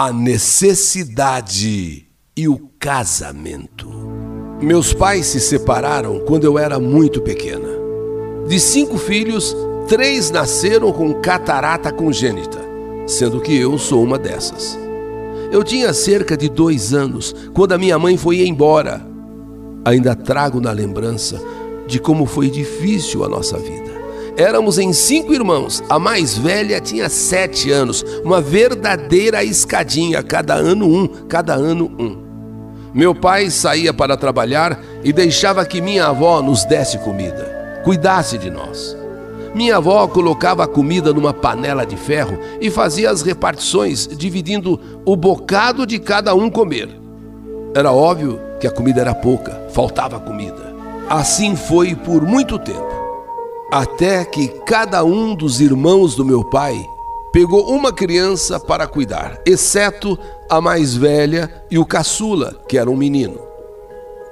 a necessidade e o casamento. Meus pais se separaram quando eu era muito pequena. De cinco filhos, três nasceram com catarata congênita, sendo que eu sou uma dessas. Eu tinha cerca de dois anos quando a minha mãe foi embora. Ainda trago na lembrança de como foi difícil a nossa vida. Éramos em cinco irmãos. A mais velha tinha sete anos, uma verdadeira escadinha, cada ano um, cada ano um. Meu pai saía para trabalhar e deixava que minha avó nos desse comida, cuidasse de nós. Minha avó colocava a comida numa panela de ferro e fazia as repartições, dividindo o bocado de cada um comer. Era óbvio que a comida era pouca, faltava comida. Assim foi por muito tempo, até que cada um dos irmãos do meu pai pegou uma criança para cuidar, exceto a mais velha e o caçula, que era um menino.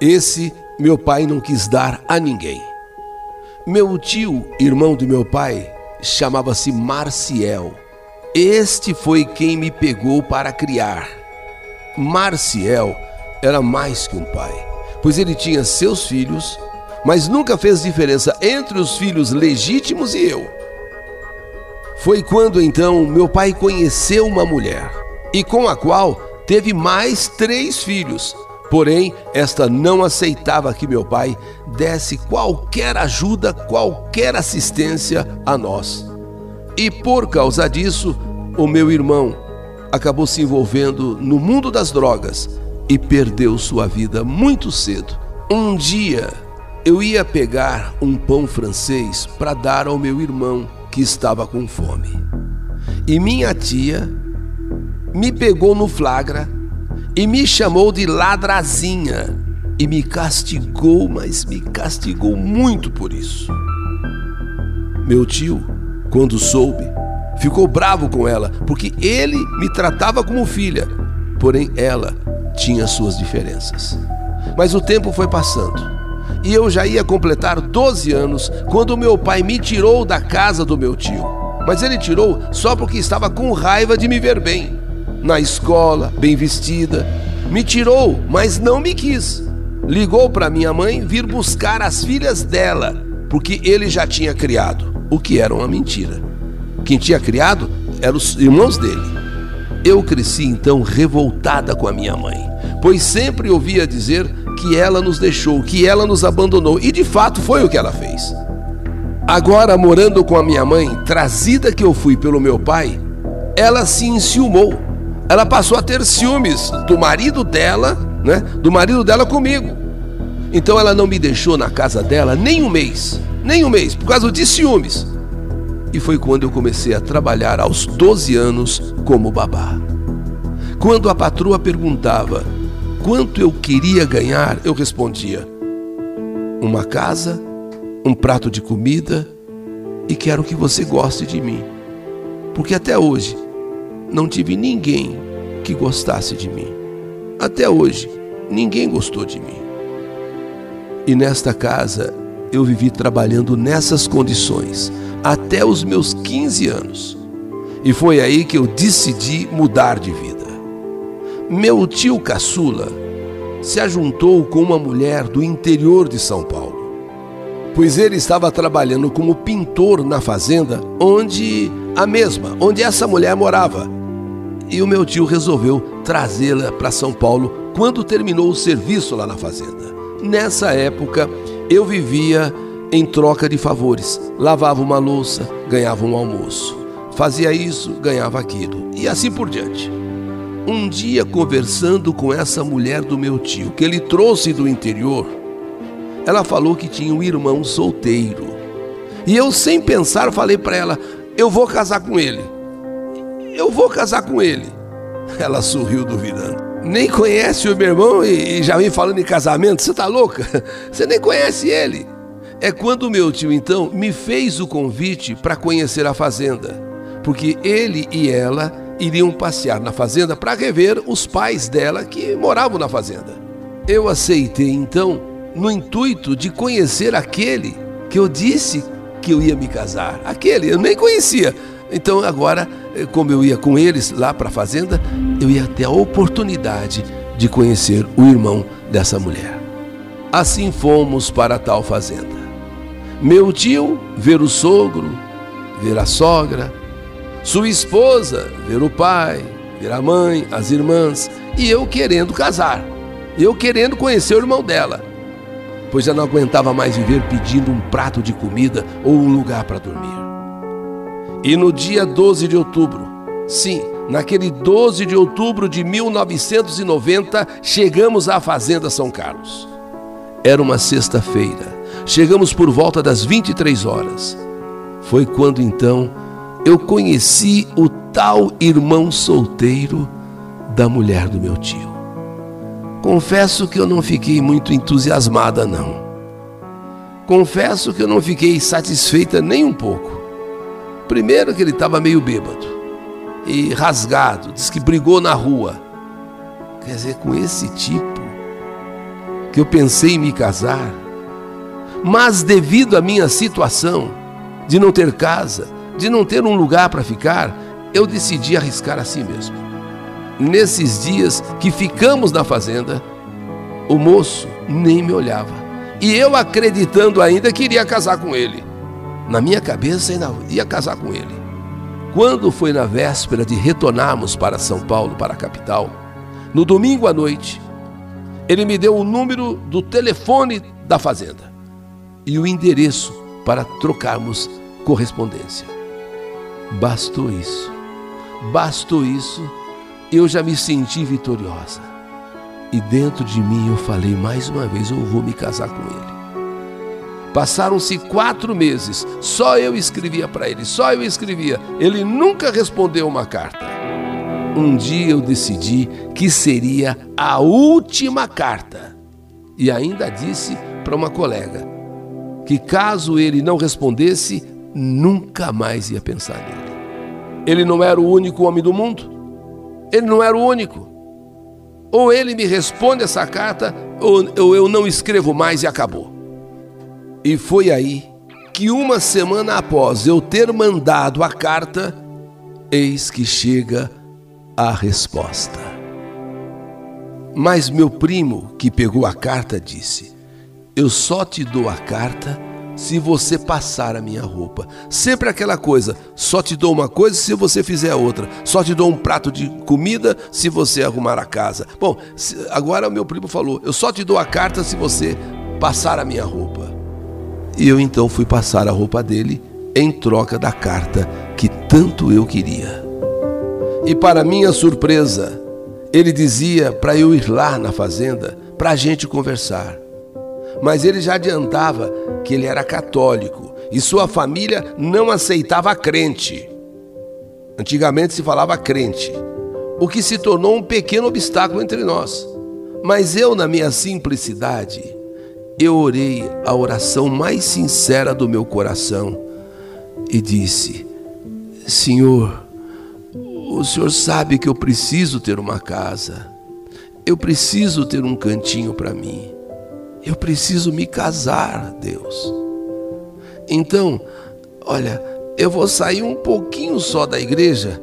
Esse meu pai não quis dar a ninguém. Meu tio, irmão do meu pai, chamava-se Marciel. Este foi quem me pegou para criar. Marciel era mais que um pai, pois ele tinha seus filhos, mas nunca fez diferença entre os filhos legítimos e eu. Foi quando então meu pai conheceu uma mulher, e com a qual teve mais três filhos, Porém, esta não aceitava que meu pai desse qualquer ajuda, qualquer assistência a nós. E por causa disso, o meu irmão acabou se envolvendo no mundo das drogas e perdeu sua vida muito cedo. Um dia, eu ia pegar um pão francês para dar ao meu irmão que estava com fome. E minha tia me pegou no flagra e me chamou de ladrazinha e me castigou, mas me castigou muito por isso. Meu tio, quando soube, ficou bravo com ela, porque ele me tratava como filha, porém ela tinha suas diferenças. Mas o tempo foi passando e eu já ia completar 12 anos quando meu pai me tirou da casa do meu tio. Mas ele tirou só porque estava com raiva de me ver bem na escola, bem vestida. Me tirou, mas não me quis. Ligou para minha mãe vir buscar as filhas dela, porque ele já tinha criado, o que era uma mentira. Quem tinha criado eram os irmãos dele. Eu cresci então revoltada com a minha mãe, pois sempre ouvia dizer que ela nos deixou, que ela nos abandonou, e de fato foi o que ela fez. Agora, morando com a minha mãe, trazida que eu fui pelo meu pai, ela se enciumou ela passou a ter ciúmes do marido dela, né? Do marido dela comigo. Então ela não me deixou na casa dela nem um mês, nem um mês, por causa de ciúmes. E foi quando eu comecei a trabalhar aos 12 anos como babá. Quando a patroa perguntava quanto eu queria ganhar, eu respondia: uma casa, um prato de comida e quero que você goste de mim. Porque até hoje não tive ninguém que gostasse de mim. Até hoje, ninguém gostou de mim. E nesta casa, eu vivi trabalhando nessas condições até os meus 15 anos. E foi aí que eu decidi mudar de vida. Meu tio caçula se ajuntou com uma mulher do interior de São Paulo, pois ele estava trabalhando como pintor na fazenda onde a mesma, onde essa mulher morava e o meu tio resolveu trazê-la para São Paulo quando terminou o serviço lá na fazenda. Nessa época, eu vivia em troca de favores. Lavava uma louça, ganhava um almoço. Fazia isso, ganhava aquilo. E assim por diante. Um dia, conversando com essa mulher do meu tio, que ele trouxe do interior, ela falou que tinha um irmão solteiro. E eu, sem pensar, falei para ela: eu vou casar com ele eu vou casar com ele. Ela sorriu duvidando. Nem conhece o meu irmão e, já vem falando em casamento? Você tá louca? Você nem conhece ele. É quando o meu tio então me fez o convite para conhecer a fazenda, porque ele e ela iriam passear na fazenda para rever os pais dela que moravam na fazenda. Eu aceitei então no intuito de conhecer aquele que eu disse que eu ia me casar. Aquele eu nem conhecia, Então agora, eh, como eu ia com eles lá para a fazenda, eu ia ter a oportunidade de conhecer o irmão dessa mulher. Assim fomos para tal fazenda. Meu tio ver o sogro, ver a sogra, sua esposa ver o pai, ver a mãe, as irmãs, e eu querendo casar, eu querendo conhecer o irmão dela, pois já não aguentava mais viver pedindo um prato de comida ou um lugar para dormir. E no dia 12 de outubro, sim, naquele 12 de outubro de 1990, chegamos à Fazenda São Carlos. Era uma sexta-feira. Chegamos por volta das 23 horas. Foi quando então eu conheci o tal irmão solteiro da mulher do meu tio. Confesso que eu não fiquei muito entusiasmada, não. Confesso que eu não fiquei satisfeita nem um pouco. Primeiro, que ele estava meio bêbado e rasgado, diz que brigou na rua. Quer dizer, com esse tipo que eu pensei em me casar, mas devido à minha situação de não ter casa, de não ter um lugar para ficar, eu decidi arriscar assim mesmo. Nesses dias que ficamos na fazenda, o moço nem me olhava. E eu acreditando ainda que iria casar com ele. Na minha cabeça ainda ia casar com ele. Quando foi na véspera de retornarmos para São Paulo, para a capital, no domingo à noite, ele me deu o número do telefone da fazenda e o endereço para trocarmos correspondência. Bastou isso. Bastou isso, eu já me senti vitoriosa. E dentro de mim eu falei mais uma vez: eu vou me casar com ele. Passaram-se quatro meses, só eu escrevia para ele, só eu escrevia. Ele nunca respondeu uma carta. Um dia eu decidi que seria a última carta. E ainda disse para uma colega que, caso ele não respondesse, nunca mais ia pensar nele. Ele não era o único homem do mundo. Ele não era o único. Ou ele me responde essa carta, ou eu não escrevo mais e acabou. E foi aí que, uma semana após eu ter mandado a carta, eis que chega a resposta. Mas meu primo, que pegou a carta, disse: Eu só te dou a carta se você passar a minha roupa. Sempre aquela coisa, só te dou uma coisa se você fizer outra. Só te dou um prato de comida se você arrumar a casa. Bom, agora o meu primo falou, eu só te dou a carta se você passar a minha roupa. E eu então fui passar a roupa dele em troca da carta que tanto eu queria. E para minha surpresa, ele dizia para eu ir lá na fazenda para a gente conversar mas ele já adiantava que ele era católico e sua família não aceitava crente. Antigamente se falava crente, o que se tornou um pequeno obstáculo entre nós. Mas eu, na minha simplicidade, eu orei a oração mais sincera do meu coração e disse: Senhor, o Senhor sabe que eu preciso ter uma casa, eu preciso ter um cantinho para mim. Eu preciso me casar, Deus. Então, olha, eu vou sair um pouquinho só da igreja.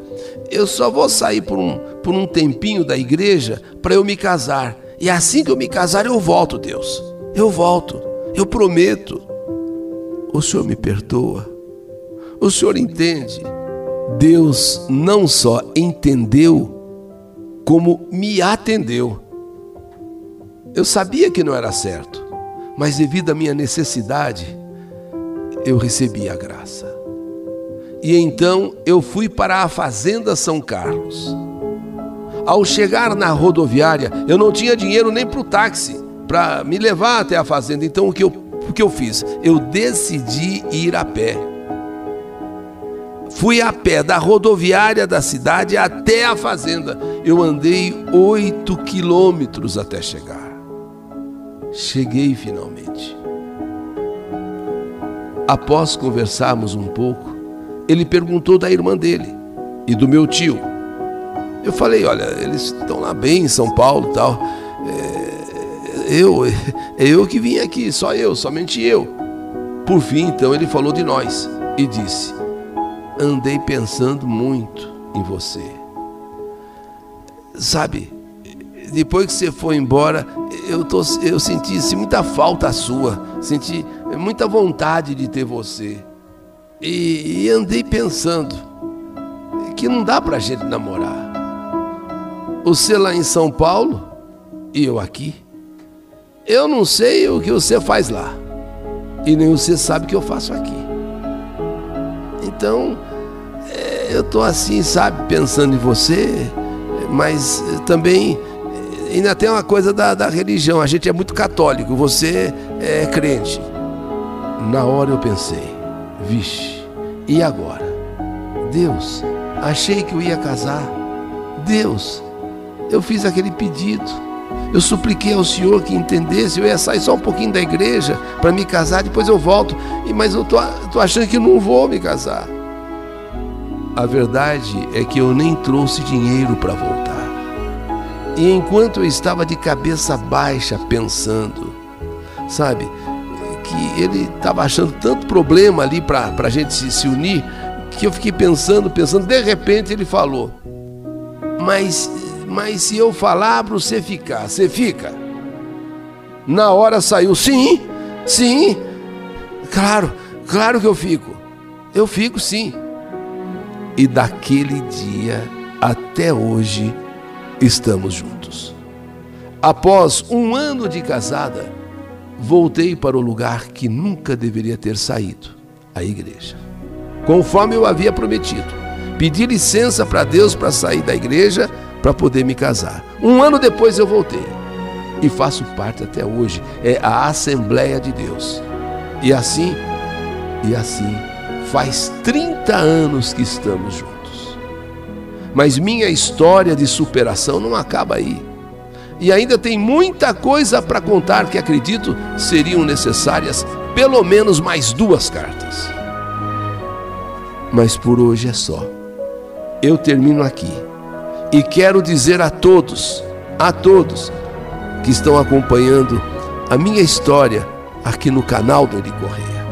Eu só vou sair por um, por um tempinho da igreja para eu me casar. E assim que eu me casar, eu volto, Deus. Eu volto. Eu prometo. O Senhor me perdoa. O Senhor entende. Deus não só entendeu, como me atendeu. Eu sabia que não era certo, mas devido à minha necessidade, eu recebi a graça. E então eu fui para a Fazenda São Carlos. Ao chegar na rodoviária, eu não tinha dinheiro nem para o táxi para me levar até a fazenda. Então o que, eu, o que eu fiz? Eu decidi ir a pé. Fui a pé da rodoviária da cidade até a fazenda. Eu andei oito quilômetros até chegar. Cheguei finalmente. Após conversarmos um pouco, ele perguntou da irmã dele e do meu tio. Eu falei, olha, eles estão lá bem em São Paulo e tal. É, eu, é eu que vim aqui, só eu, somente eu. Por fim, então, ele falou de nós e disse: andei pensando muito em você. Sabe, depois que você foi embora, eu, tô, eu senti assim, muita falta sua, senti muita vontade de ter você. E, e andei pensando que não dá pra gente namorar. Você lá em São Paulo e eu aqui. Eu não sei o que você faz lá. E nem você sabe o que eu faço aqui. Então, é, eu tô assim, sabe, pensando em você, mas também ainda tem uma coisa da, da religião. A gente é muito católico, você é crente. Na hora eu pensei, vixe, e agora? Deus, achei que eu ia casar. Deus, eu fiz aquele pedido. Eu supliquei ao Senhor que entendesse, eu ia sair só um pouquinho da igreja para me casar, depois eu volto. Mas eu tô, tô achando que não vou me casar. A verdade é que eu nem trouxe dinheiro para voltar. E enquanto eu estava de cabeça baixa pensando, sabe, que ele estava achando tanto problema ali para a gente se, se unir, que eu fiquei pensando, pensando, de repente ele falou: Mas mas se eu falar para você ficar, você fica? Na hora saiu, sim, sim, claro, claro que eu fico. Eu fico sim. E daquele dia até hoje estamos juntos. Após um ano de casada, voltei para o lugar que nunca deveria ter saído a igreja. Conforme eu havia prometido, pedi licença para Deus para sair da igreja para poder me casar. Um ano depois eu voltei e faço parte até hoje. É a Assembleia de Deus. E assim, e assim, faz 30 anos que estamos juntos. Mas minha história de superação não acaba aí. E ainda tem muita coisa para contar que acredito seriam necessárias pelo menos mais duas cartas. Mas por hoje é só. Eu termino aqui e quero dizer a todos, a todos que estão acompanhando a minha história aqui no canal do Eli Correia,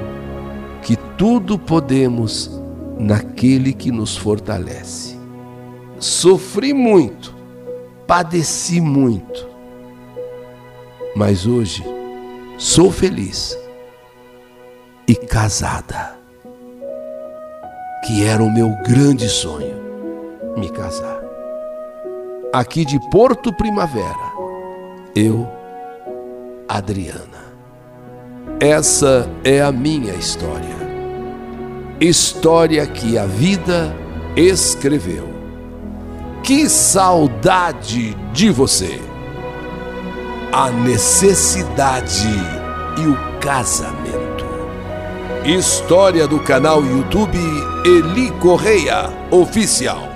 que tudo podemos naquele que nos fortalece. Sofri muito, padeci muito, mas hoje sou feliz e casada, que era o meu grande sonho, me casar aqui de Porto Primavera. Eu, Adriana. Essa é a minha história. História que a vida escreveu. Que saudade de você! A necessidade e o casamento. História do canal YouTube Eli Correia Oficial.